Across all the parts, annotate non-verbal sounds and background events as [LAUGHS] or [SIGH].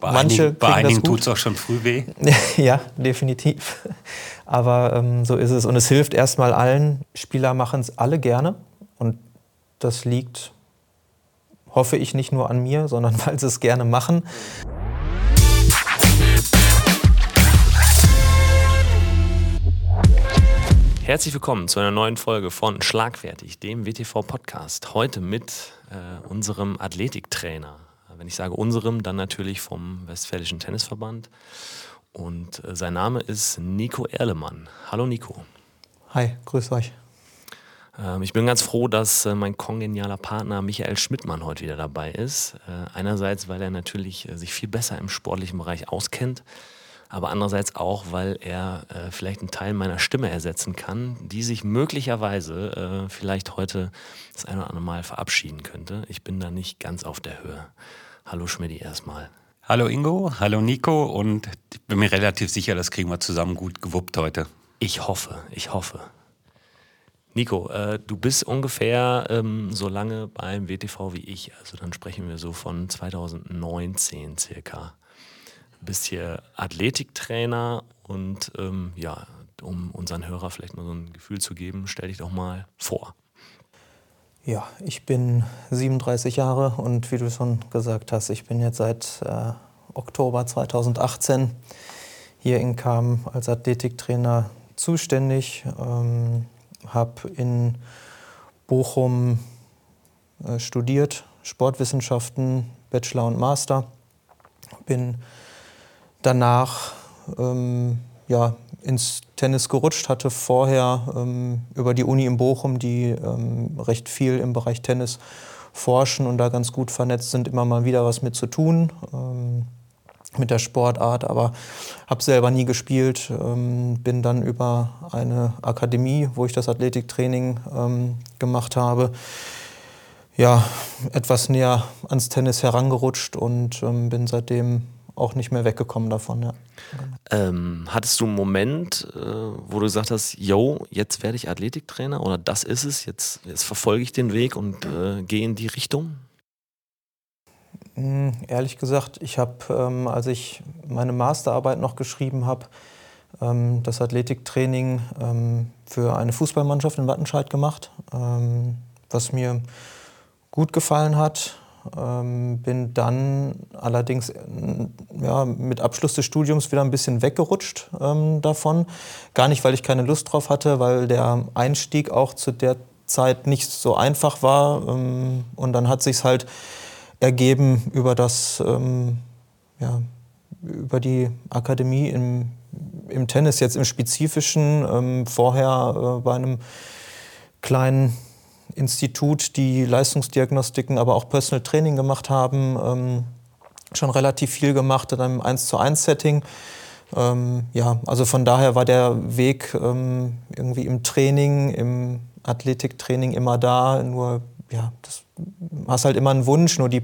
Bei Manche einigen, bei tut es auch schon früh weh. [LAUGHS] ja, definitiv. Aber ähm, so ist es. Und es hilft erstmal allen. Spieler machen es alle gerne. Und das liegt, hoffe ich, nicht nur an mir, sondern [LAUGHS] weil sie es gerne machen. Herzlich willkommen zu einer neuen Folge von Schlagfertig, dem WTV-Podcast. Heute mit äh, unserem Athletiktrainer. Wenn ich sage unserem, dann natürlich vom Westfälischen Tennisverband. Und äh, sein Name ist Nico Erlemann. Hallo Nico. Hi, grüß euch. Ähm, ich bin ganz froh, dass äh, mein kongenialer Partner Michael Schmidtmann heute wieder dabei ist. Äh, einerseits, weil er natürlich äh, sich viel besser im sportlichen Bereich auskennt, aber andererseits auch, weil er vielleicht einen Teil meiner Stimme ersetzen kann, die sich möglicherweise vielleicht heute das ein oder andere Mal verabschieden könnte. Ich bin da nicht ganz auf der Höhe. Hallo Schmidti erstmal. Hallo Ingo, hallo Nico und ich bin mir relativ sicher, das kriegen wir zusammen gut gewuppt heute. Ich hoffe, ich hoffe. Nico, äh, du bist ungefähr ähm, so lange beim WTV wie ich. Also dann sprechen wir so von 2019 circa. Du bist hier Athletiktrainer und ähm, ja, um unseren Hörer vielleicht mal so ein Gefühl zu geben, stell dich doch mal vor. Ja, ich bin 37 Jahre und wie du schon gesagt hast, ich bin jetzt seit äh, Oktober 2018 hier in Kam als Athletiktrainer zuständig. Ähm, habe in Bochum äh, studiert, Sportwissenschaften, Bachelor und Master. Bin danach ähm, ja, ins Tennis gerutscht, hatte vorher ähm, über die Uni in Bochum, die ähm, recht viel im Bereich Tennis forschen und da ganz gut vernetzt sind, immer mal wieder was mit zu tun ähm, mit der Sportart, aber habe selber nie gespielt, ähm, bin dann über eine Akademie, wo ich das Athletiktraining ähm, gemacht habe, ja, etwas näher ans Tennis herangerutscht und ähm, bin seitdem auch nicht mehr weggekommen davon. Ja. Ähm, hattest du einen Moment, äh, wo du gesagt hast, yo, jetzt werde ich Athletiktrainer oder das ist es, jetzt, jetzt verfolge ich den Weg und äh, gehe in die Richtung? Hm, Ehrlich gesagt, ich habe, ähm, als ich meine Masterarbeit noch geschrieben habe, ähm, das Athletiktraining ähm, für eine Fußballmannschaft in Wattenscheid gemacht, ähm, was mir gut gefallen hat. Ähm, bin dann allerdings äh, ja, mit Abschluss des Studiums wieder ein bisschen weggerutscht ähm, davon. Gar nicht, weil ich keine Lust drauf hatte, weil der Einstieg auch zu der Zeit nicht so einfach war. Ähm, und dann hat sich halt ergeben über das, ähm, ja, über die Akademie im, im Tennis, jetzt im Spezifischen, ähm, vorher äh, bei einem kleinen Institut, die Leistungsdiagnostiken, aber auch Personal Training gemacht haben, ähm, schon relativ viel gemacht in einem 1 zu 1 Setting. Ähm, ja, also von daher war der Weg ähm, irgendwie im Training, im Athletiktraining immer da, nur ja, das hast halt immer einen Wunsch, nur die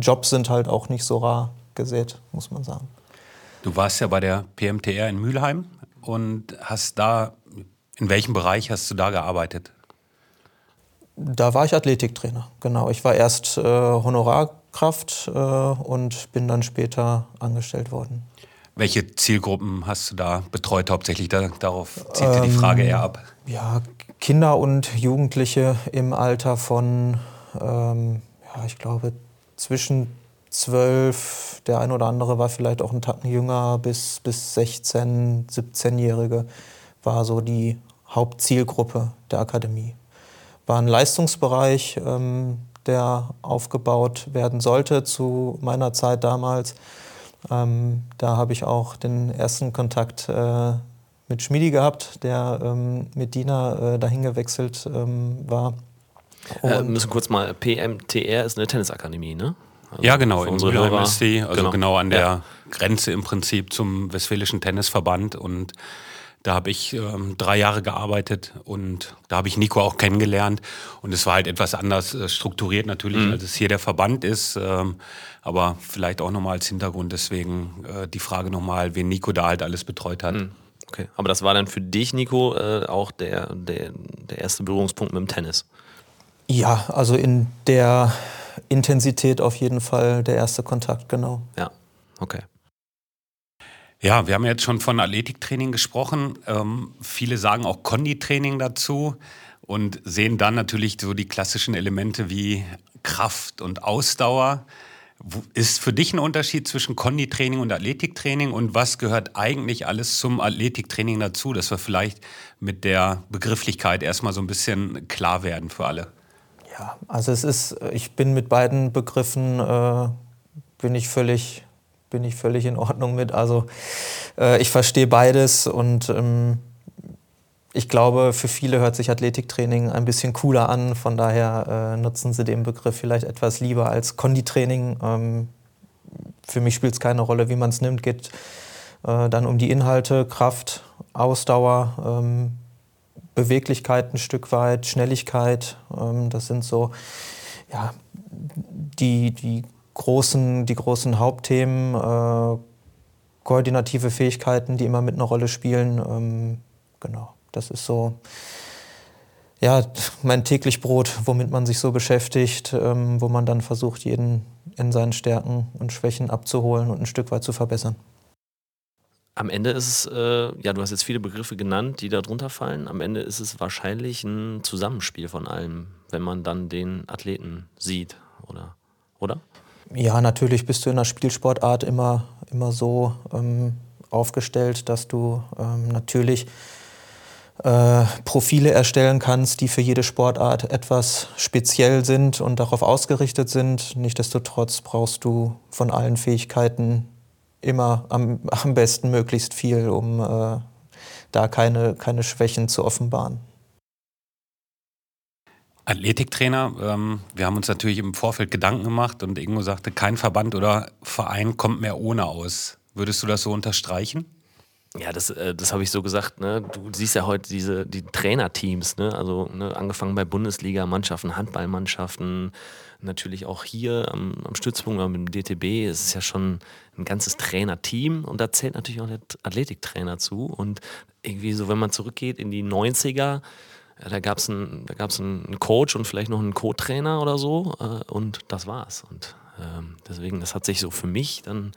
Jobs sind halt auch nicht so rar gesät, muss man sagen. Du warst ja bei der PMTR in Mülheim und hast da, in welchem Bereich hast du da gearbeitet? Da war ich Athletiktrainer, genau. Ich war erst äh, Honorarkraft äh, und bin dann später angestellt worden. Welche Zielgruppen hast du da betreut hauptsächlich? Da, darauf zieht dir die Frage eher ab. Ja, Kinder und Jugendliche im Alter von, ähm, ja, ich glaube, zwischen 12, der ein oder andere war vielleicht auch einen Tacken jünger, bis, bis 16, 17-Jährige war so die Hauptzielgruppe der Akademie. War ein Leistungsbereich, ähm, der aufgebaut werden sollte zu meiner Zeit damals. Ähm, da habe ich auch den ersten Kontakt äh, mit Schmidi gehabt, der ähm, mit Dina äh, dahin gewechselt ähm, war. Äh, Und- müssen kurz mal, PMTR ist eine Tennisakademie, ne? Also Ja, genau, in unsere Mülheim ist die, also genau, Genau. an der Ja. Grenze im Prinzip zum Westfälischen Tennisverband und da habe ich ähm, drei Jahre gearbeitet und da habe ich Nico auch kennengelernt und es war halt etwas anders äh, strukturiert natürlich, Mhm. als es hier der Verband ist, ähm, aber vielleicht auch nochmal als Hintergrund deswegen äh, die Frage nochmal, wen Nico da halt alles betreut hat. Mhm. Okay, aber das war dann für dich, Nico, äh, auch der, der, der erste Berührungspunkt mit dem Tennis. Ja, also in der Intensität auf jeden Fall der erste Kontakt, genau. Ja, okay. Ja, wir haben jetzt schon von Athletiktraining gesprochen. Ähm, viele sagen auch Konditraining dazu und sehen dann natürlich so die klassischen Elemente wie Kraft und Ausdauer. Ist für dich ein Unterschied zwischen Konditraining und Athletiktraining und was gehört eigentlich alles zum Athletiktraining dazu, dass wir vielleicht mit der Begrifflichkeit erstmal so ein bisschen klar werden für alle? Ja, also es ist, ich bin mit beiden Begriffen, äh, bin ich völlig, bin ich völlig in Ordnung mit. Also äh, ich verstehe beides und ähm, ich glaube, für viele hört sich Athletiktraining ein bisschen cooler an. Von daher äh, nutzen sie den Begriff vielleicht etwas lieber als Konditraining. Ähm, für mich spielt es keine Rolle, wie man es nimmt. Geht äh, dann um die Inhalte, Kraft, Ausdauer, ähm, Beweglichkeit ein Stück weit, Schnelligkeit. Ähm, das sind so ja, die, die, großen, die großen Hauptthemen. Äh, koordinative Fähigkeiten, die immer mit einer Rolle spielen. Ähm, genau. Das ist so ja, mein täglich Brot, womit man sich so beschäftigt, ähm, wo man dann versucht, jeden in seinen Stärken und Schwächen abzuholen und ein Stück weit zu verbessern. Am Ende ist es, äh, ja, du hast jetzt viele Begriffe genannt, die da drunter fallen. Am Ende ist es wahrscheinlich ein Zusammenspiel von allem, wenn man dann den Athleten sieht, oder? oder? Ja, natürlich bist du in der Spielsportart immer, immer so ähm, aufgestellt, dass du ähm, natürlich äh, Profile erstellen kannst, die für jede Sportart etwas speziell sind und darauf ausgerichtet sind. Nichtsdestotrotz brauchst du von allen Fähigkeiten immer am, am besten möglichst viel, um äh, da keine, keine Schwächen zu offenbaren. Athletiktrainer, ähm, wir haben uns natürlich im Vorfeld Gedanken gemacht und Ingo sagte, kein Verband oder Verein kommt mehr ohne aus. Würdest du das so unterstreichen? Ja, das, äh, das habe ich so gesagt. Ne? Du siehst ja heute diese die Trainerteams, ne? also ne? angefangen bei Bundesliga-Mannschaften, Handballmannschaften, natürlich auch hier am, am Stützpunkt mit dem DTB. Es ist ja schon ein ganzes Trainerteam und da zählt natürlich auch der Athletiktrainer zu. Und irgendwie so, wenn man zurückgeht in die 90er, ja, da gab es einen, einen Coach und vielleicht noch einen Co-Trainer oder so äh, und das war's. Und ähm, deswegen, das hat sich so für mich dann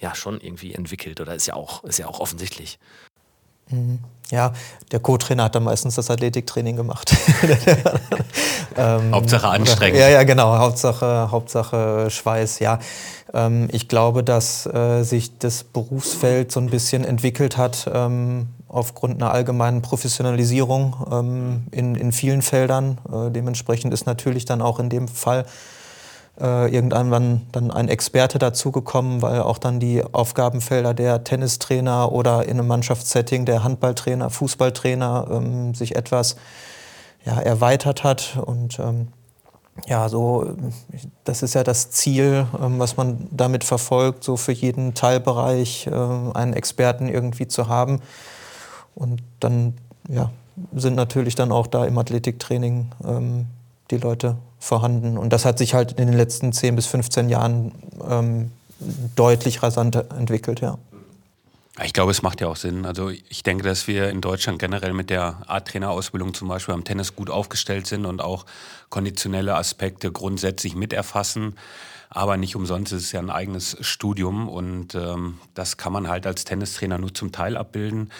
ja schon irgendwie entwickelt oder ist ja auch, ist ja auch offensichtlich. Mhm. Ja, der Co-Trainer hat dann meistens das Athletiktraining gemacht. [LAUGHS] ähm, Hauptsache anstrengend. Ja, ja, genau. Hauptsache, Hauptsache Schweiß, ja. Ähm, ich glaube, dass äh, sich das Berufsfeld so ein bisschen entwickelt hat ähm, aufgrund einer allgemeinen Professionalisierung ähm, in, in vielen Feldern. Äh, dementsprechend ist natürlich dann auch in dem Fall äh, irgendwann dann ein Experte dazugekommen, weil auch dann die Aufgabenfelder der Tennistrainer oder in einem Mannschaftssetting der Handballtrainer, Fußballtrainer ähm, sich etwas ja, erweitert hat. Und ähm, ja, so, das ist ja das Ziel, ähm, was man damit verfolgt, so für jeden Teilbereich äh, einen Experten irgendwie zu haben. Und dann ja, sind natürlich dann auch da im Athletiktraining ähm, die Leute vorhanden. Und das hat sich halt in den letzten 10 bis 15 Jahren ähm, deutlich rasanter entwickelt, ja. Ich glaube, es macht ja auch Sinn. Also ich denke, dass wir in Deutschland generell mit der Art-Trainerausbildung zum Beispiel am Tennis gut aufgestellt sind und auch konditionelle Aspekte grundsätzlich miterfassen. Aber nicht umsonst ist es ja ein eigenes Studium und ähm, das kann man halt als Tennistrainer nur zum Teil abbilden.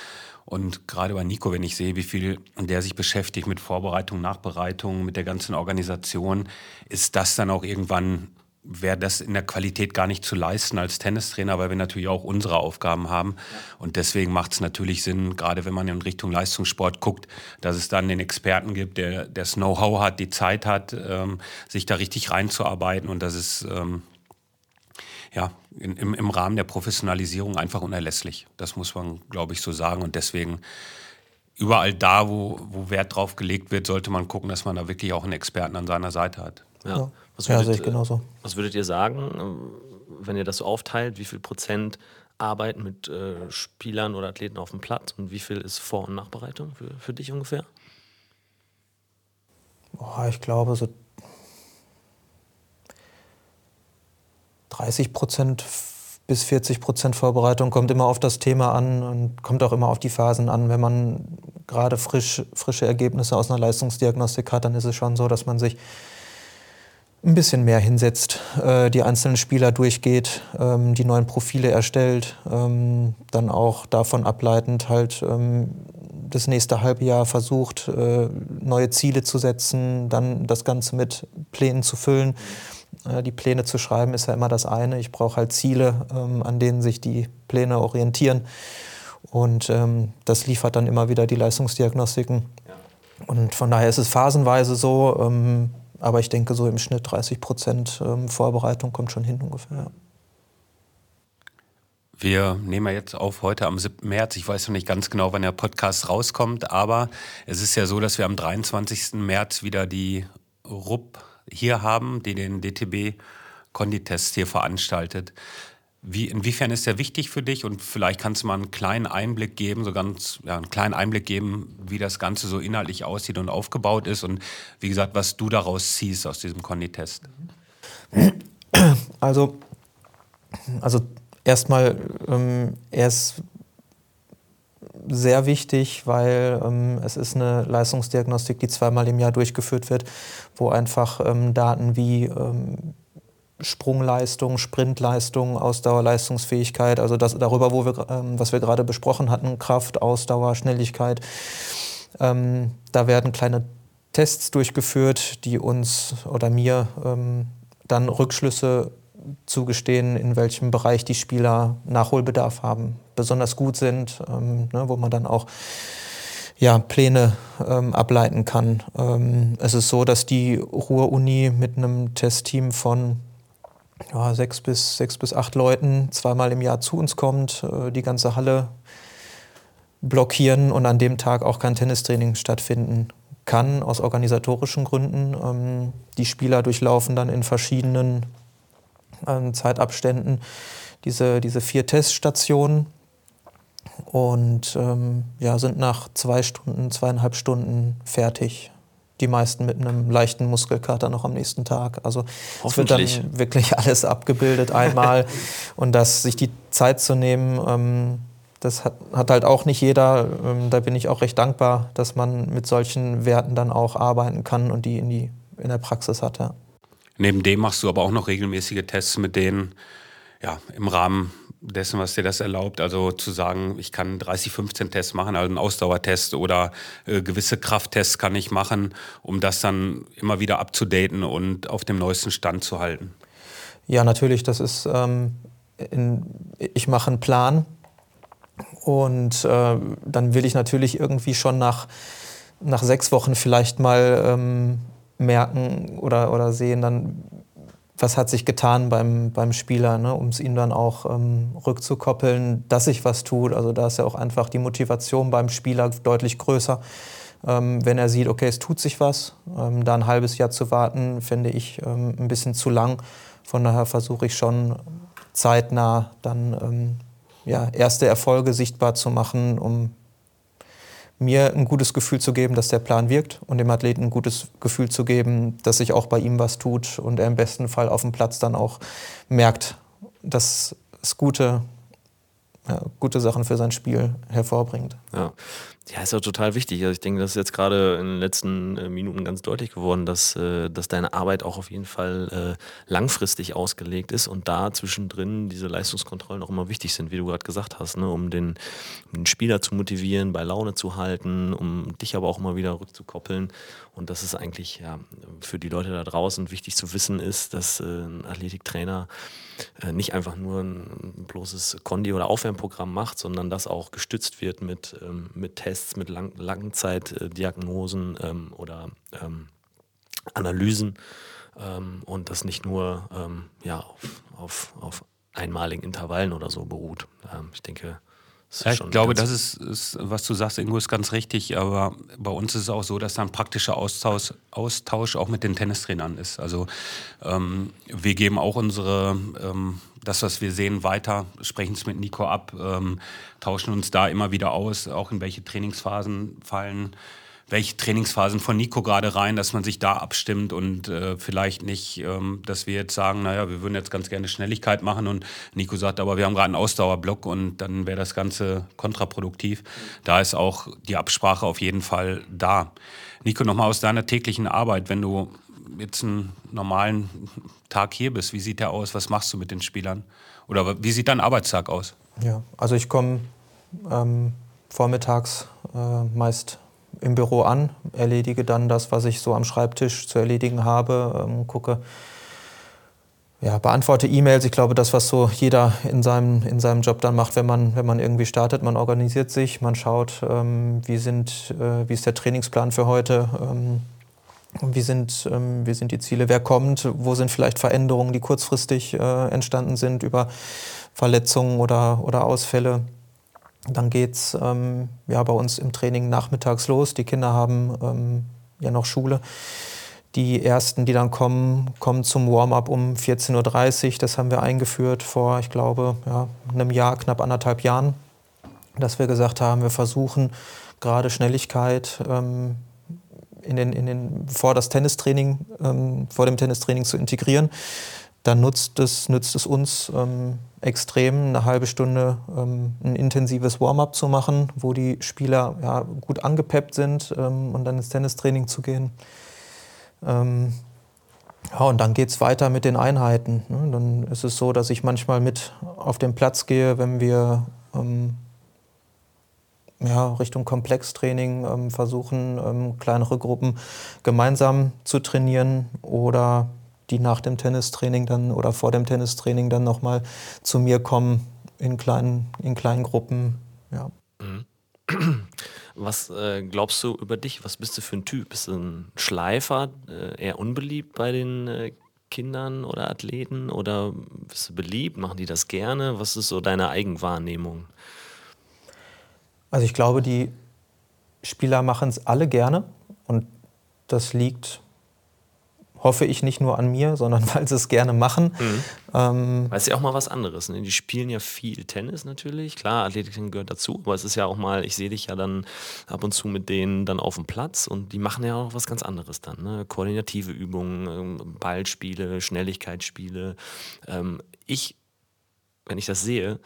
Und gerade bei Nico, wenn ich sehe, wie viel der sich beschäftigt mit Vorbereitung, Nachbereitung, mit der ganzen Organisation, ist das dann auch irgendwann, wäre das in der Qualität gar nicht zu leisten als Tennistrainer, weil wir natürlich auch unsere Aufgaben haben. Und deswegen macht es natürlich Sinn, gerade wenn man in Richtung Leistungssport guckt, dass es dann den Experten gibt, der das Know-how hat, die Zeit hat, ähm, sich da richtig reinzuarbeiten und dass es ähm, ja, in, im, im Rahmen der Professionalisierung einfach unerlässlich. Das muss man, glaube ich, so sagen. Und deswegen überall da, wo, wo Wert drauf gelegt wird, sollte man gucken, dass man da wirklich auch einen Experten an seiner Seite hat. Ja, was würdet, ja sehe ich genauso. Was würdet ihr sagen, wenn ihr das so aufteilt, wie viel Prozent arbeiten mit äh, Spielern oder Athleten auf dem Platz und wie viel ist Vor- und Nachbereitung für, für dich ungefähr? Boah, ich glaube so 30 Prozent bis 40 Prozent Vorbereitung kommt immer auf das Thema an und kommt auch immer auf die Phasen an. Wenn man gerade frisch, frische Ergebnisse aus einer Leistungsdiagnostik hat, dann ist es schon so, dass man sich ein bisschen mehr hinsetzt, äh, die einzelnen Spieler durchgeht, ähm, die neuen Profile erstellt, ähm, dann auch davon ableitend halt ähm, das nächste halbe Jahr versucht, äh, neue Ziele zu setzen, dann das Ganze mit Plänen zu füllen. Die Pläne zu schreiben ist ja immer das eine. Ich brauche halt Ziele, ähm, an denen sich die Pläne orientieren. Und ähm, das liefert dann immer wieder die Leistungsdiagnostiken. Und von daher ist es phasenweise so, ähm, aber ich denke, so im Schnitt 30 Prozent Vorbereitung kommt schon hin ungefähr. Wir nehmen ja jetzt auf heute am 7. März. Ich weiß noch nicht ganz genau, wann der Podcast rauskommt, aber es ist ja so, dass wir am 23. März wieder die RUP hier haben, die den DTB-Konditest hier veranstaltet. Wie, inwiefern ist der wichtig für dich? Und vielleicht kannst du mal einen kleinen Einblick geben, so ganz, ja, einen kleinen Einblick geben, wie das Ganze so inhaltlich aussieht und aufgebaut ist und wie gesagt, was du daraus ziehst aus diesem Konditest. Also, also erstmal, ähm, er ist sehr wichtig, weil ähm, es ist eine Leistungsdiagnostik, die zweimal im Jahr durchgeführt wird, wo einfach ähm, Daten wie ähm, Sprungleistung, Sprintleistung, Ausdauerleistungsfähigkeit, also das darüber, wo wir, ähm, was wir gerade besprochen hatten, Kraft, Ausdauer, Schnelligkeit. Ähm, da werden kleine Tests durchgeführt, die uns oder mir dann Rückschlüsse zugestehen, in welchem Bereich die Spieler Nachholbedarf haben, besonders gut sind, ähm, ne, wo man dann auch ja, Pläne ähm, ableiten kann. Ähm, es ist so, dass die Ruhr-Uni mit einem Testteam von ja, sechs, bis, sechs bis acht Leuten zweimal im Jahr zu uns kommt, äh, die ganze Halle blockieren und an dem Tag auch kein Tennistraining stattfinden kann, aus organisatorischen Gründen. Ähm, die Spieler durchlaufen dann in verschiedenen ähm, Zeitabständen diese, diese vier Teststationen und ähm, ja, sind nach zwei Stunden, zweieinhalb Stunden fertig die meisten mit einem leichten Muskelkater noch am nächsten Tag. Also es wird dann wirklich alles abgebildet einmal [LAUGHS] und das sich die Zeit zu nehmen, ähm, das hat, hat, halt auch nicht jeder. Ähm, da bin ich auch recht dankbar, dass man mit solchen Werten dann auch arbeiten kann und die in, die, in der Praxis hat. Ja. Neben dem machst du aber auch noch regelmäßige Tests mit denen, ja, im Rahmen dessen, was dir das erlaubt. Also zu sagen, ich kann 30, 15 Tests machen, also einen Ausdauertest oder äh, gewisse Krafttests kann ich machen, um das dann immer wieder abzudaten und auf dem neuesten Stand zu halten. Ja, natürlich. Das ist, ähm, in, ich mache einen Plan und äh, dann will ich natürlich irgendwie schon nach, nach sechs Wochen vielleicht mal ähm, merken oder, oder sehen, dann was hat sich getan beim, beim Spieler, ne, um es ihm dann auch ähm, rückzukoppeln, dass sich was tut. Also da ist ja auch einfach die Motivation beim Spieler deutlich größer. Ähm, wenn er sieht, okay, es tut sich was, ähm, da ein halbes Jahr zu warten, finde ich ähm, ein bisschen zu lang. Von daher versuche ich schon zeitnah dann ähm, ja, erste Erfolge sichtbar zu machen, um mir ein gutes Gefühl zu geben, dass der Plan wirkt und dem Athleten ein gutes Gefühl zu geben, dass sich auch bei ihm was tut und er im besten Fall auf dem Platz dann auch merkt, dass es gute, ja, gute Sachen für sein Spiel hervorbringt. Ja. Ja, ist ja total wichtig. Also ich denke, das ist jetzt gerade in den letzten äh, Minuten ganz deutlich geworden, dass, äh, dass deine Arbeit auch auf jeden Fall äh, langfristig ausgelegt ist und da zwischendrin diese Leistungskontrollen auch immer wichtig sind, wie du gerade gesagt hast, ne? um den, den Spieler zu motivieren, bei Laune zu halten, um dich aber auch immer wieder rückzukoppeln. Und das ist eigentlich ja, für die Leute da draußen wichtig zu wissen ist, dass ein Athletiktrainer nicht einfach nur ein bloßes Kondi- oder Aufwärmprogramm macht, sondern das auch gestützt wird mit, ähm, mit Tests, mit Lang Langzeitdiagnosen ähm, oder ähm, Analysen ähm, und das nicht nur ähm, ja, auf, auf, auf einmaligen Intervallen oder so beruht. Ähm, ich denke, ja, ich glaube, das ist, ist, was du sagst, Ingo, ist ganz richtig. Aber bei uns ist es auch so, dass da ein praktischer Austausch, Austausch auch mit den Tennistrainern ist. Also ähm, wir geben auch unsere, ähm, das, was wir sehen, weiter, sprechen es mit Nico ab, ähm, tauschen uns da immer wieder aus, auch in welche Trainingsphasen fallen welche Trainingsphasen von Nico gerade rein, dass man sich da abstimmt und äh, vielleicht nicht, ähm, dass wir jetzt sagen, naja, wir würden jetzt ganz gerne Schnelligkeit machen und Nico sagt, aber wir haben gerade einen Ausdauerblock und dann wäre das Ganze kontraproduktiv. Da ist auch die Absprache auf jeden Fall da. Nico, nochmal aus deiner täglichen Arbeit, wenn du jetzt einen normalen Tag hier bist, wie sieht der aus? Was machst du mit den Spielern? Oder wie sieht dein Arbeitstag aus? Ja, also ich komme ähm, vormittags äh, meist im Büro an, erledige dann das, was ich so am Schreibtisch zu erledigen habe, ähm, gucke, ja, beantworte E-Mails. Ich glaube, das, was so jeder in seinem, in seinem Job dann macht, wenn man, wenn man irgendwie startet, man organisiert sich, man schaut, ähm, wie, sind, äh, wie ist der Trainingsplan für heute, ähm, wie, sind, ähm, wie sind die Ziele, wer kommt, wo sind vielleicht Veränderungen, die kurzfristig äh, entstanden sind über Verletzungen oder, oder Ausfälle. Dann geht es ähm, ja, bei uns im Training nachmittags los. Die Kinder haben ähm, ja noch Schule. Die ersten, die dann kommen, kommen zum Warm-up um 14.30 Uhr. Das haben wir eingeführt vor, ich glaube, ja, einem Jahr, knapp anderthalb Jahren, dass wir gesagt haben, wir versuchen gerade Schnelligkeit ähm, in den, in den, vor das Tennistraining, ähm, vor dem Tennistraining zu integrieren. Dann nutzt es, nützt es uns ähm, extrem, eine halbe Stunde ähm, ein intensives Warm-up zu machen, wo die Spieler ja, gut angepeppt sind ähm, und dann ins Tennistraining zu gehen. Ähm, ja, und dann geht es weiter mit den Einheiten. Ne? Dann ist es so, dass ich manchmal mit auf den Platz gehe, wenn wir ähm, ja, Richtung Komplextraining ähm, versuchen, ähm, kleinere Gruppen gemeinsam zu trainieren oder die nach dem Tennistraining dann oder vor dem Tennistraining dann nochmal zu mir kommen in kleinen, in kleinen Gruppen. Ja. Mhm. [CLEARS THROAT] Was äh, glaubst du über dich? Was bist du für ein Typ? Bist du ein Schleifer, äh, eher unbeliebt bei den äh, Kindern oder Athleten? Oder bist du beliebt? Machen die das gerne? Was ist so deine Eigenwahrnehmung? Also ich glaube, die Spieler machen es alle gerne und das liegt hoffe ich nicht nur an mir, sondern [LAUGHS] weil sie es gerne machen. Mhm. Ähm, weil es ja auch mal was anderes. Ne? Die spielen ja viel Tennis natürlich. Klar, Athletik gehört dazu, aber es ist ja auch mal, ich sehe dich ja dann ab und zu mit denen dann auf dem Platz und die machen ja auch was ganz anderes dann. Ne? Koordinative Übungen, ähm, Ballspiele, Schnelligkeitsspiele. Ähm, ich, wenn ich das sehe,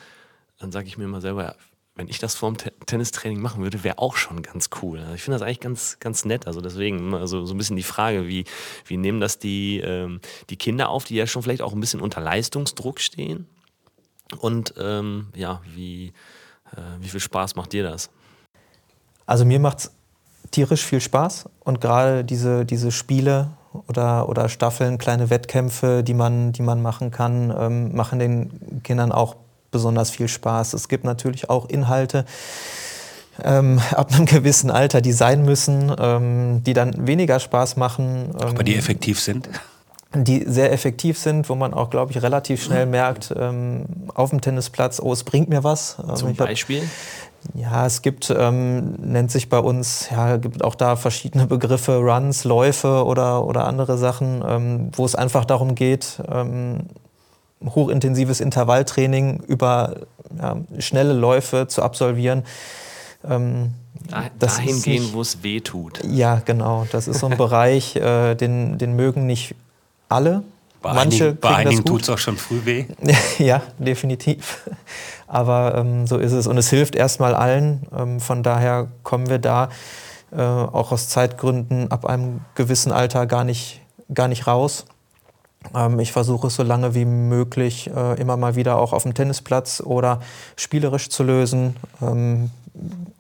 dann sage ich mir immer selber, wenn ich das vorm Tennistraining machen würde, wäre auch schon ganz cool. Also ich finde das eigentlich ganz, ganz nett. Also deswegen, also so ein bisschen die Frage, wie, wie nehmen das die, ähm, die Kinder auf, die ja schon vielleicht auch ein bisschen unter Leistungsdruck stehen? Und ähm, ja, wie, äh, wie viel Spaß macht dir das? Also mir macht es tierisch viel Spaß und gerade diese, diese Spiele oder, oder Staffeln, kleine Wettkämpfe, die man, die man machen kann, ähm, machen den Kindern auch besonders viel Spaß. Es gibt natürlich auch Inhalte ähm, ab einem gewissen Alter, die sein müssen, ähm, die dann weniger Spaß machen. Ähm, Aber die effektiv sind? Die sehr effektiv sind, wo man auch, glaube ich, relativ schnell merkt, ähm, auf dem Tennisplatz, oh, es bringt mir was. Ähm, Zum Beispiel? Ja, es gibt, ähm, nennt sich bei uns, ja, gibt auch da verschiedene Begriffe, Runs, Läufe oder, oder andere Sachen, ähm, wo es einfach darum geht, ähm, hochintensives Intervalltraining über ja, schnelle Läufe zu absolvieren. Ähm, dahin gehen, wo es weh tut. Ja, genau. Das ist so ein [LAUGHS] Bereich, äh, den, den mögen nicht alle. Bei Manche einigen, bei einigen tut es auch schon früh weh. [LAUGHS] ja, definitiv. Aber ähm, so ist es. Und es hilft erstmal allen. Ähm, von daher kommen wir da äh, auch aus Zeitgründen ab einem gewissen Alter gar nicht, gar nicht raus. Ähm, ich versuche es so lange wie möglich äh, immer mal wieder auch auf dem Tennisplatz oder spielerisch zu lösen. Ähm,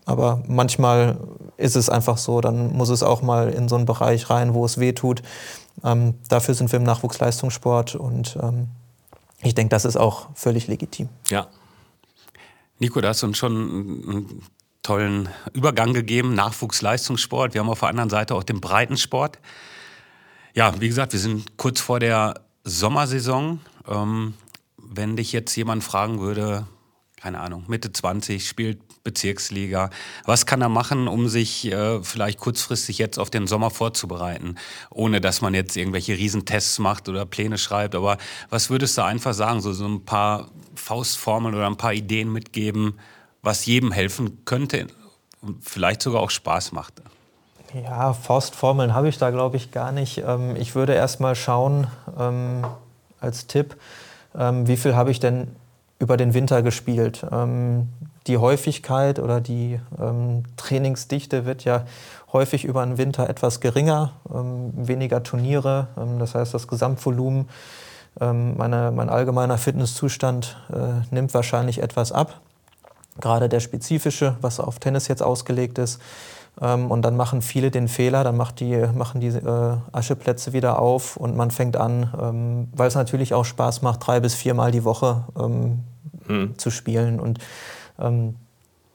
aber manchmal ist es einfach so, dann muss es auch mal in so einen Bereich rein, wo es weh tut. Ähm, dafür sind wir im Nachwuchsleistungssport und ich denke, das ist auch völlig legitim. Ja. Nico, da hast du uns schon einen tollen Übergang gegeben, Nachwuchsleistungssport. Wir haben auf der anderen Seite auch den Breitensport. Ja, wie gesagt, wir sind kurz vor der Sommersaison. Ähm, wenn dich jetzt jemand fragen würde, keine Ahnung, Mitte 20, spielt Bezirksliga, was kann er machen, um sich äh, vielleicht kurzfristig jetzt auf den Sommer vorzubereiten, ohne dass man jetzt irgendwelche Riesentests macht oder Pläne schreibt. Aber was würdest du einfach sagen, so, so ein paar Faustformeln oder ein paar Ideen mitgeben, was jedem helfen könnte und vielleicht sogar auch Spaß macht? Ja, Faustformeln habe ich da, glaube ich, gar nicht. Ähm, ich würde erst mal schauen, ähm, als Tipp, ähm, wie viel habe ich denn über den Winter gespielt. Die Häufigkeit oder die Trainingsdichte wird ja häufig über den Winter etwas geringer, weniger Turniere. Das heißt, das Gesamtvolumen, meine, mein allgemeiner Fitnesszustand äh, nimmt wahrscheinlich etwas ab. Gerade der spezifische, was auf Tennis jetzt ausgelegt ist. Ähm, und dann machen viele den Fehler, dann die, machen die äh, Ascheplätze wieder auf und man fängt an, ähm, weil es natürlich auch Spaß macht, drei bis viermal die Woche ähm, hm. zu spielen. Und ähm,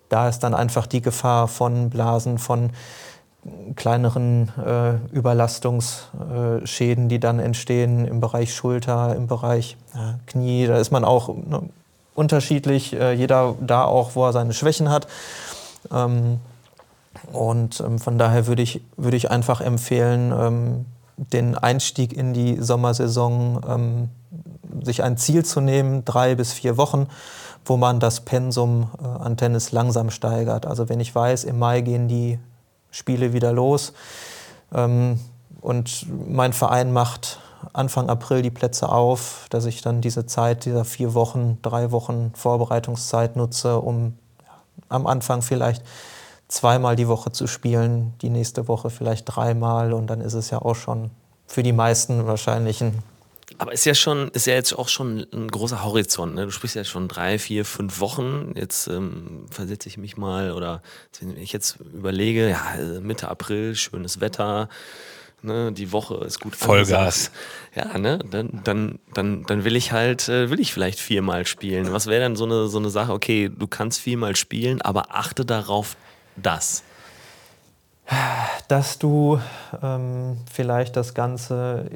da ist dann einfach die Gefahr von Blasen, von kleineren äh, Überlastungsschäden, die dann entstehen im Bereich Schulter, im Bereich ja, Knie. Da ist man auch ne, unterschiedlich, äh, jeder da auch, wo er seine Schwächen hat. Und ähm, von daher würde ich, würde ich einfach empfehlen, ähm, den Einstieg in die Sommersaison, ähm, sich ein Ziel zu nehmen, drei bis vier Wochen, wo man das Pensum äh, an Tennis langsam steigert. Also wenn ich weiß, im Mai gehen die Spiele wieder los ähm, und mein Verein macht Anfang April die Plätze auf, dass ich dann diese Zeit, dieser vier Wochen, drei Wochen Vorbereitungszeit nutze, um ja, am Anfang vielleicht zweimal die Woche zu spielen, die nächste Woche vielleicht dreimal und dann ist es ja auch schon für die meisten wahrscheinlich ein aber ist ja schon, ist ja jetzt auch schon ein großer Horizont. Ne? Du sprichst ja schon drei, vier, fünf Wochen. Jetzt ähm, versetze ich mich mal oder wenn ich jetzt überlege, ja, Mitte April, schönes Wetter, ne? die Woche ist gut. Vollgas. Ja, ne? Dann, dann, dann, dann will ich halt, äh, will ich vielleicht viermal spielen. Was wäre dann so eine, so eine Sache, okay, du kannst viermal spielen, aber achte darauf, das? Dass du ähm, vielleicht das Ganze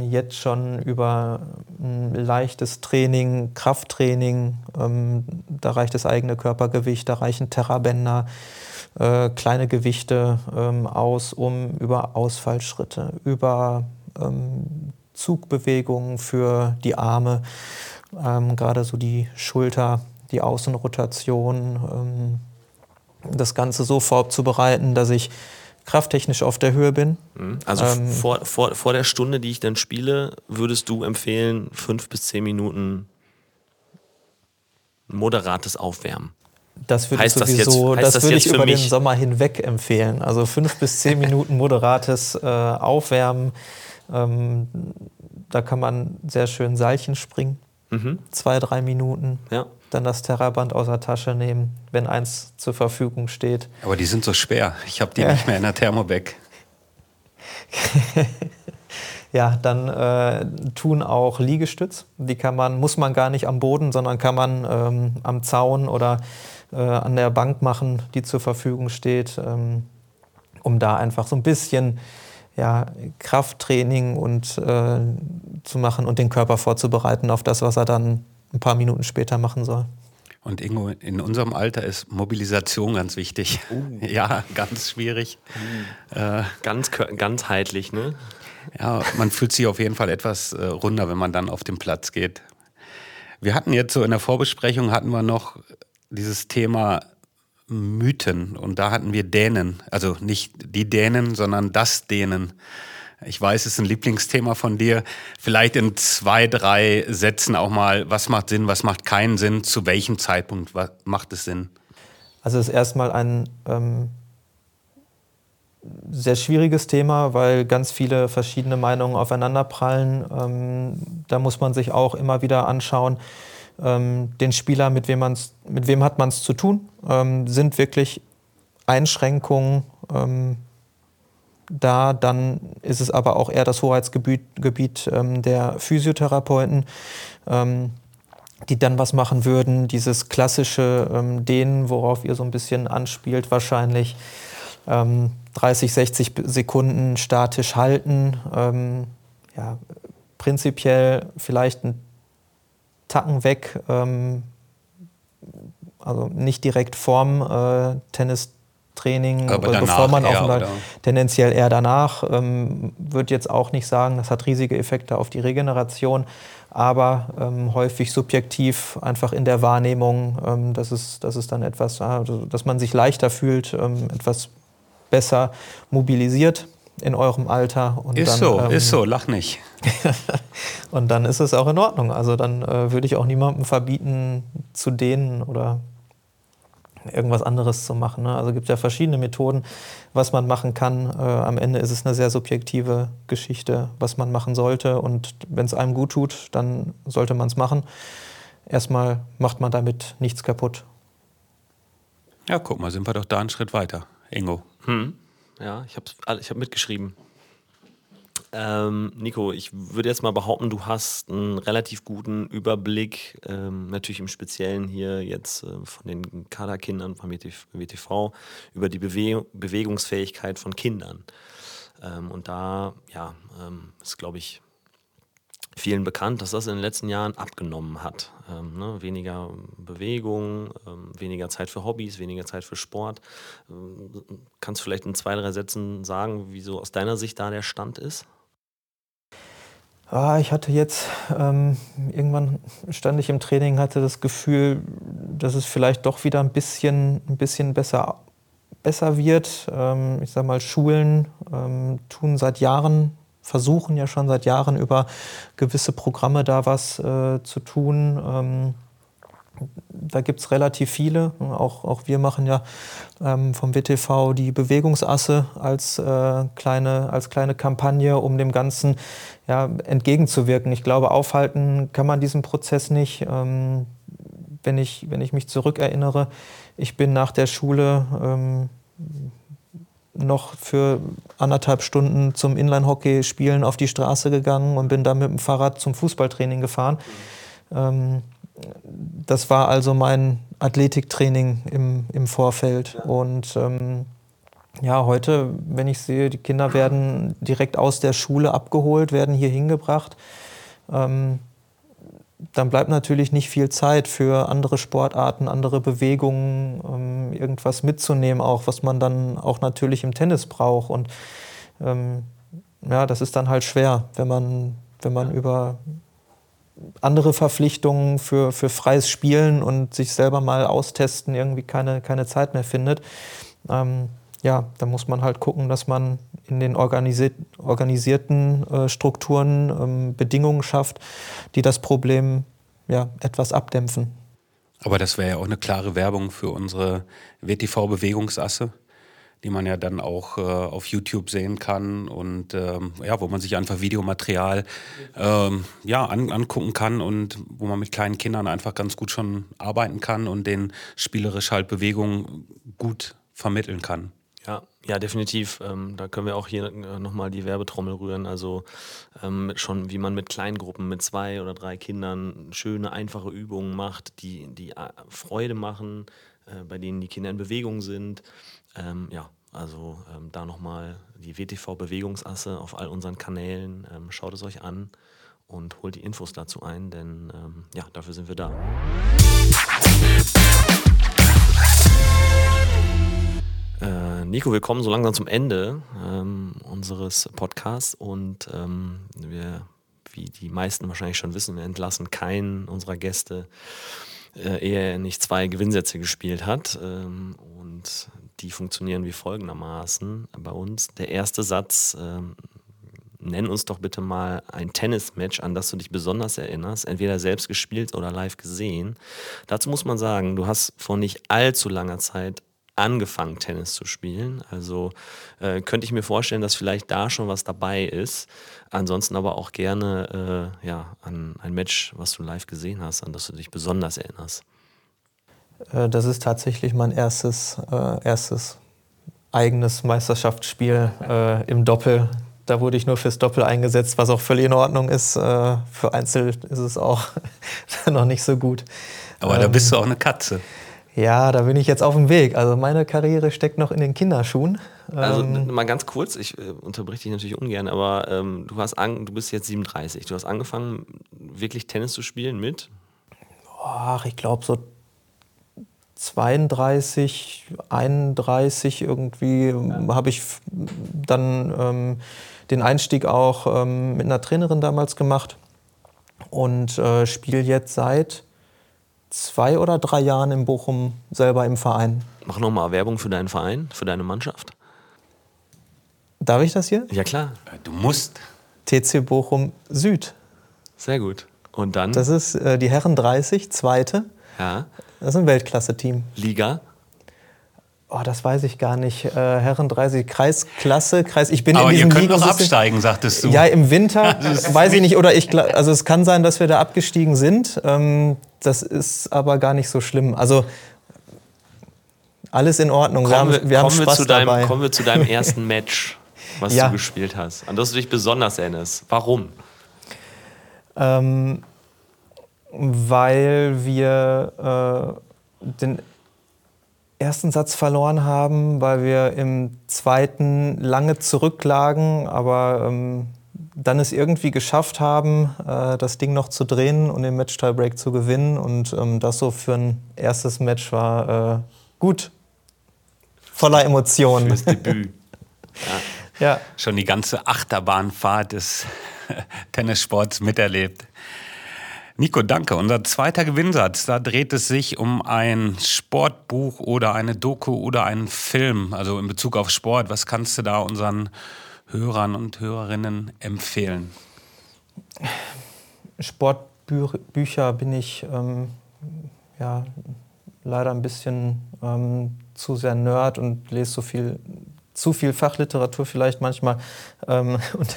jetzt schon über ein leichtes Training, Krafttraining, ähm, da reicht das eigene Körpergewicht, da reichen Terrabänder, äh, kleine Gewichte ähm, aus, um über Ausfallschritte, über ähm, Zugbewegungen für die Arme, ähm, gerade so die Schulter, die Außenrotation, ähm, das Ganze so vorzubereiten, dass ich krafttechnisch auf der Höhe bin. Mhm. Also ähm, vor, vor, vor der Stunde, die ich dann spiele, würdest du empfehlen, fünf bis zehn Minuten moderates Aufwärmen? Das würde ich sowieso, das, jetzt, das, würde ich über den Sommer hinweg empfehlen. Also fünf bis zehn [LAUGHS] Minuten moderates äh, Aufwärmen. Ähm, da kann man sehr schön Seilchen springen. Mhm. Zwei, drei Minuten. Ja dann das Terraband aus der Tasche nehmen, wenn eins zur Verfügung steht. Aber die sind so schwer. Ich habe die ja. nicht mehr in der Thermobag. [LAUGHS] ja, dann äh, tun auch Liegestütz. Die kann man, muss man gar nicht am Boden, sondern kann man ähm, am Zaun oder äh, an der Bank machen, die zur Verfügung steht, ähm, um da einfach so ein bisschen ja, Krafttraining und äh, zu machen und den Körper vorzubereiten auf das, was er dann ein paar Minuten später machen soll. Und Ingo, in unserem Alter ist Mobilisation ganz wichtig. Uh. [LAUGHS] Ja, ganz schwierig. Uh. Äh, ganz ganzheitlich, ne? Ja, man fühlt sich auf jeden Fall etwas äh, runder, wenn man dann auf den Platz geht. Wir hatten jetzt so in der Vorbesprechung hatten wir noch dieses Thema Mythen und da hatten wir Dänen, also nicht die Dänen, sondern das Dänen. Ich weiß, es ist ein Lieblingsthema von dir. Vielleicht in zwei, drei Sätzen auch mal, was macht Sinn, was macht keinen Sinn, zu welchem Zeitpunkt macht es Sinn? Also es ist erstmal ein ähm, sehr schwieriges Thema, weil ganz viele verschiedene Meinungen aufeinanderprallen. Ähm, da muss man sich auch immer wieder anschauen, ähm, den Spieler, mit wem, man's, mit wem hat man es zu tun? Ähm, sind wirklich Einschränkungen ähm, da, dann ist es aber auch eher das Hoheitsgebiet Gebiet, ähm, der Physiotherapeuten, ähm, die dann was machen würden. Dieses klassische ähm, Dehnen, worauf ihr so ein bisschen anspielt, wahrscheinlich 30, ähm, 60 Sekunden statisch halten. Ähm, ja, prinzipiell vielleicht einen Tacken weg, ähm, also nicht direkt vorm äh, Tennis Training, Aber danach bevor man eher, auf tendenziell eher danach. Ähm, Würde jetzt auch nicht sagen, das hat riesige Effekte auf die Regeneration, aber ähm, häufig subjektiv einfach in der Wahrnehmung, ähm, dass, es, dass es dann etwas, also, dass man sich leichter fühlt, ähm, etwas besser mobilisiert. in eurem Alter. Und ist dann, so, ähm, ist so, lach nicht. [LAUGHS] und dann ist es auch in Ordnung. Also dann äh, würde ich auch niemandem verbieten, zu dehnen oder irgendwas anderes zu machen. Ne? Also es gibt ja verschiedene Methoden, was man machen kann. Äh, am Ende ist es eine sehr subjektive Geschichte, was man machen sollte. Und wenn es einem gut tut, dann sollte man es machen. Erstmal macht man damit nichts kaputt. Ja, guck mal, sind wir doch da einen Schritt weiter, Ingo. Hm. Ja, ich habe ich hab mitgeschrieben. Ähm, Nico, ich würde jetzt mal behaupten, du hast einen relativ guten Überblick, ähm, natürlich im Speziellen hier jetzt äh, von den Kaderkindern von WTV, über die Bewe Bewegungsfähigkeit von Kindern. Ähm, und da ja, ähm, ist, glaube ich, vielen bekannt, dass das in den letzten Jahren abgenommen hat. Ähm, ne? Weniger Bewegung, ähm, weniger Zeit für Hobbys, weniger Zeit für Sport. Ähm, kannst du vielleicht in zwei, drei Sätzen sagen, wie so aus deiner Sicht da der Stand ist? Ah, ich hatte jetzt, ähm, irgendwann stand ich im Training, hatte das Gefühl, dass es vielleicht doch wieder ein bisschen, ein bisschen besser, besser wird. Ähm, ich sage mal, Schulen ähm, tun seit Jahren, versuchen ja schon seit Jahren über gewisse Programme da was äh, zu tun ähm, da gibt es relativ viele. Auch, auch wir machen ja ähm, vom WTV die Bewegungsasse als, äh, kleine, als kleine Kampagne, um dem Ganzen ja, entgegenzuwirken. Ich glaube, aufhalten kann man diesen Prozess nicht. Ähm, wenn, ich, wenn ich mich zurückerinnere, ich bin nach der Schule ähm, noch für anderthalb Stunden zum Inline-Hockey spielen auf die Straße gegangen und bin dann mit dem Fahrrad zum Fußballtraining gefahren. Mhm das war also mein Athletiktraining im, im Vorfeld. Ja. Und ähm, ja, heute, wenn ich sehe, die Kinder werden direkt aus der Schule abgeholt, werden hier hingebracht, ähm, dann bleibt natürlich nicht viel Zeit für andere Sportarten, andere Bewegungen, ähm, irgendwas mitzunehmen, auch was man dann auch natürlich im Tennis braucht. Und ähm, ja, das ist dann halt schwer, wenn man, wenn man über andere Verpflichtungen für, für freies Spielen und sich selber mal austesten irgendwie keine, keine Zeit mehr findet. Ähm, ja, da muss man halt gucken, dass man in den organisiert, organisierten äh, Strukturen ähm, Bedingungen schafft, die das Problem ja, etwas abdämpfen. Aber das wäre ja auch eine klare Werbung für unsere WTV-Bewegungsasse die man ja dann auch äh, auf YouTube sehen kann und ähm, ja, wo man sich einfach Videomaterial ähm, ja, an, angucken kann und wo man mit kleinen Kindern einfach ganz gut schon arbeiten kann und den spielerisch halt Bewegungen gut vermitteln kann. Ja, ja, definitiv. Ähm, da können wir auch hier äh, nochmal die Werbetrommel rühren. Also ähm, schon, wie man mit Kleingruppen, mit zwei oder drei Kindern schöne, einfache Übungen macht, die, die äh, Freude machen, äh, bei denen die Kinder in Bewegung sind. Ähm, ja, also ähm, da nochmal die WTV-Bewegungsasse auf all unseren Kanälen. Ähm, schaut es euch an und holt die Infos dazu ein, denn ähm, ja, dafür sind wir da. Äh, Nico, wir kommen so langsam zum Ende ähm, unseres Podcasts und ähm, wir, wie die meisten wahrscheinlich schon wissen, entlassen keinen unserer Gäste, äh, ehe er nicht zwei Gewinnsätze gespielt hat. Ähm, und die funktionieren wie folgendermaßen bei uns. Der erste Satz, äh, nenn uns doch bitte mal ein Tennismatch, an das du dich besonders erinnerst, entweder selbst gespielt oder live gesehen. Dazu muss man sagen, du hast vor nicht allzu langer Zeit angefangen, Tennis zu spielen. Also äh, könnte ich mir vorstellen, dass vielleicht da schon was dabei ist. Ansonsten aber auch gerne äh, ja, an ein Match, was du live gesehen hast, an das du dich besonders erinnerst. Äh, das ist tatsächlich mein erstes, äh, erstes eigenes Meisterschaftsspiel äh, im Doppel. Da wurde ich nur fürs Doppel eingesetzt, was auch völlig in Ordnung ist. Äh, für Einzel ist es auch [LAUGHS] noch nicht so gut. Aber ähm, da bist du auch eine Katze. Ja, da bin ich jetzt auf dem Weg. Also meine Karriere steckt noch in den Kinderschuhen. Also ähm, mal ganz kurz, ich äh, unterbreche dich natürlich ungern, aber ähm, du, hast an, du bist jetzt 37. Du hast angefangen, wirklich Tennis zu spielen mit? Ach, ich glaube so 32, 31 irgendwie ja. habe ich dann ähm, den Einstieg auch ähm, mit einer Trainerin damals gemacht und äh, spiele jetzt seit zwei oder drei Jahren in Bochum selber im Verein. Mach nochmal Werbung für deinen Verein, für deine Mannschaft. Darf ich das hier? Ja, klar. Du musst. TC Bochum Süd. Sehr gut. Und dann? Das ist äh, die Herren 30, zweite. Ja. Das ist ein Weltklasse-Team. Liga? Oh, das weiß ich gar nicht. Äh, Herren 30, Kreisklasse, Kreis. Ich bin Aber in ihr diesem könnt noch Ligensystem- absteigen, sagtest du. Ja, im Winter [LAUGHS] weiß ich nicht. Oder ich, also es kann sein, dass wir da abgestiegen sind. Ähm, das ist aber gar nicht so schlimm. Also alles in Ordnung. Wir haben, Kommen wir, wir haben kommen wir Spaß zu deinem, dabei. kommen wir zu deinem [LAUGHS] ersten Match, was Ja. du gespielt hast. An das du dich besonders erinnerst. Warum? Ähm, weil wir äh, den ersten Satz verloren haben, weil wir im zweiten lange zurücklagen, aber ähm, dann es irgendwie geschafft haben, äh, das Ding noch zu drehen und den Match-Tiebreak zu gewinnen. Und ähm, das so für ein erstes Match war äh, gut. Voller Emotionen. Fürs Debüt. [LAUGHS] Ja. Schon die ganze Achterbahnfahrt des [LAUGHS] Tennissports miterlebt. Nico, danke. Unser zweiter Gewinnsatz, da dreht es sich um ein Sportbuch oder eine Doku oder einen Film, also in Bezug auf Sport. Was kannst du da unseren Hörern und Hörerinnen empfehlen? Sportbücher bin ich ähm, ja, leider ein bisschen ähm, zu sehr Nerd und lese so viel, zu viel Fachliteratur vielleicht manchmal. Ähm, [LAUGHS] und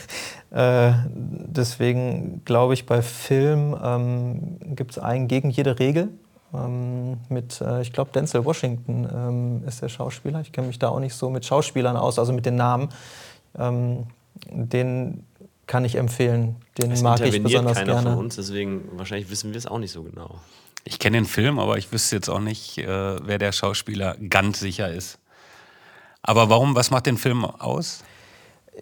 äh, deswegen glaube ich, bei Film ähm, gibt es einen gegen jede Regel. Ähm, mit, äh, ich glaube, Denzel Washington ähm, ist der Schauspieler. Ich kenne mich da auch nicht so mit Schauspielern aus, also mit den Namen. Ähm, den kann ich empfehlen. Den Es mag ich besonders keiner gerne. von uns, deswegen wahrscheinlich wissen wir es auch nicht so genau. Ich kenne den Film, aber ich wüsste jetzt auch nicht, äh, wer der Schauspieler ganz sicher ist. Aber warum, was macht den Film aus?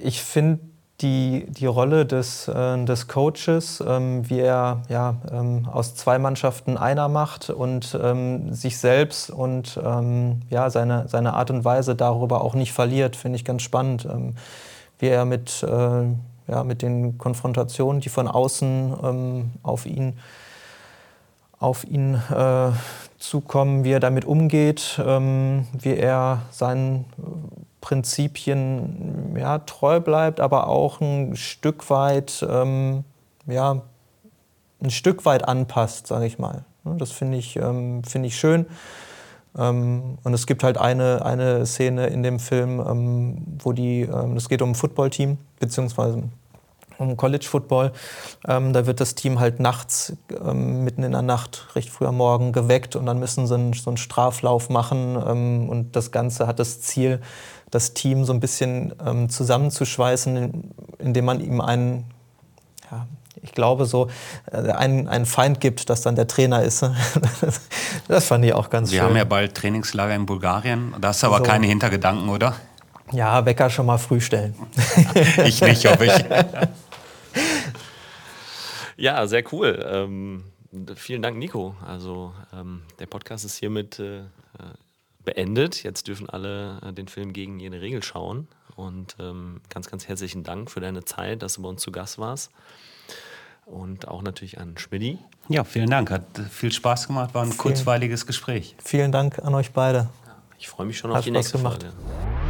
Ich finde die, die Rolle des, äh, des Coaches, ähm, wie er ja, ähm, aus zwei Mannschaften einer macht und ähm, sich selbst und ähm, ja, seine, seine Art und Weise darüber auch nicht verliert, finde ich ganz spannend. Ähm, wie er mit, äh, ja, mit den Konfrontationen, die von außen ähm, auf ihn, auf ihn äh, zukommen, wie er damit umgeht, ähm, wie er seinen Prinzipien ja, treu bleibt, aber auch ein Stück weit, ähm, ja, ein Stück weit anpasst, sage ich mal. Das finde ich, ähm, finde ich schön. Ähm, und es gibt halt eine, eine Szene in dem Film, ähm, wo die, ähm, es geht um ein Footballteam, beziehungsweise um College Football. Ähm, da wird das Team halt nachts, ähm, mitten in der Nacht, recht früh am Morgen geweckt und dann müssen sie einen, so einen Straflauf machen. Ähm, und das Ganze hat das Ziel, das Team so ein bisschen ähm, zusammenzuschweißen, in- indem man ihm einen, ja, ich glaube so, äh, einen, einen Feind gibt, das dann der Trainer ist. [LAUGHS] das fand ich auch ganz Wir schön. haben ja bald Trainingslager in Bulgarien. Da hast du aber So. keine Hintergedanken, oder? ja, Wecker schon mal früh stellen. Ich nicht, hoffe ich. [LAUGHS] Ja, sehr cool. Ähm, vielen Dank, Nico. Also ähm, der Podcast ist hiermit äh, äh, beendet. Jetzt dürfen alle äh, den Film gegen jede Regel schauen. Und ähm, ganz, ganz herzlichen Dank für deine Zeit, dass du bei uns zu Gast warst. Und auch natürlich an Schmidti. Ja, vielen Dank. Hat viel Spaß gemacht. War ein kurzweiliges Gespräch. Vielen Dank an euch beide. Ich freue mich schon Hat auf die Spaß nächste gemacht. Folge.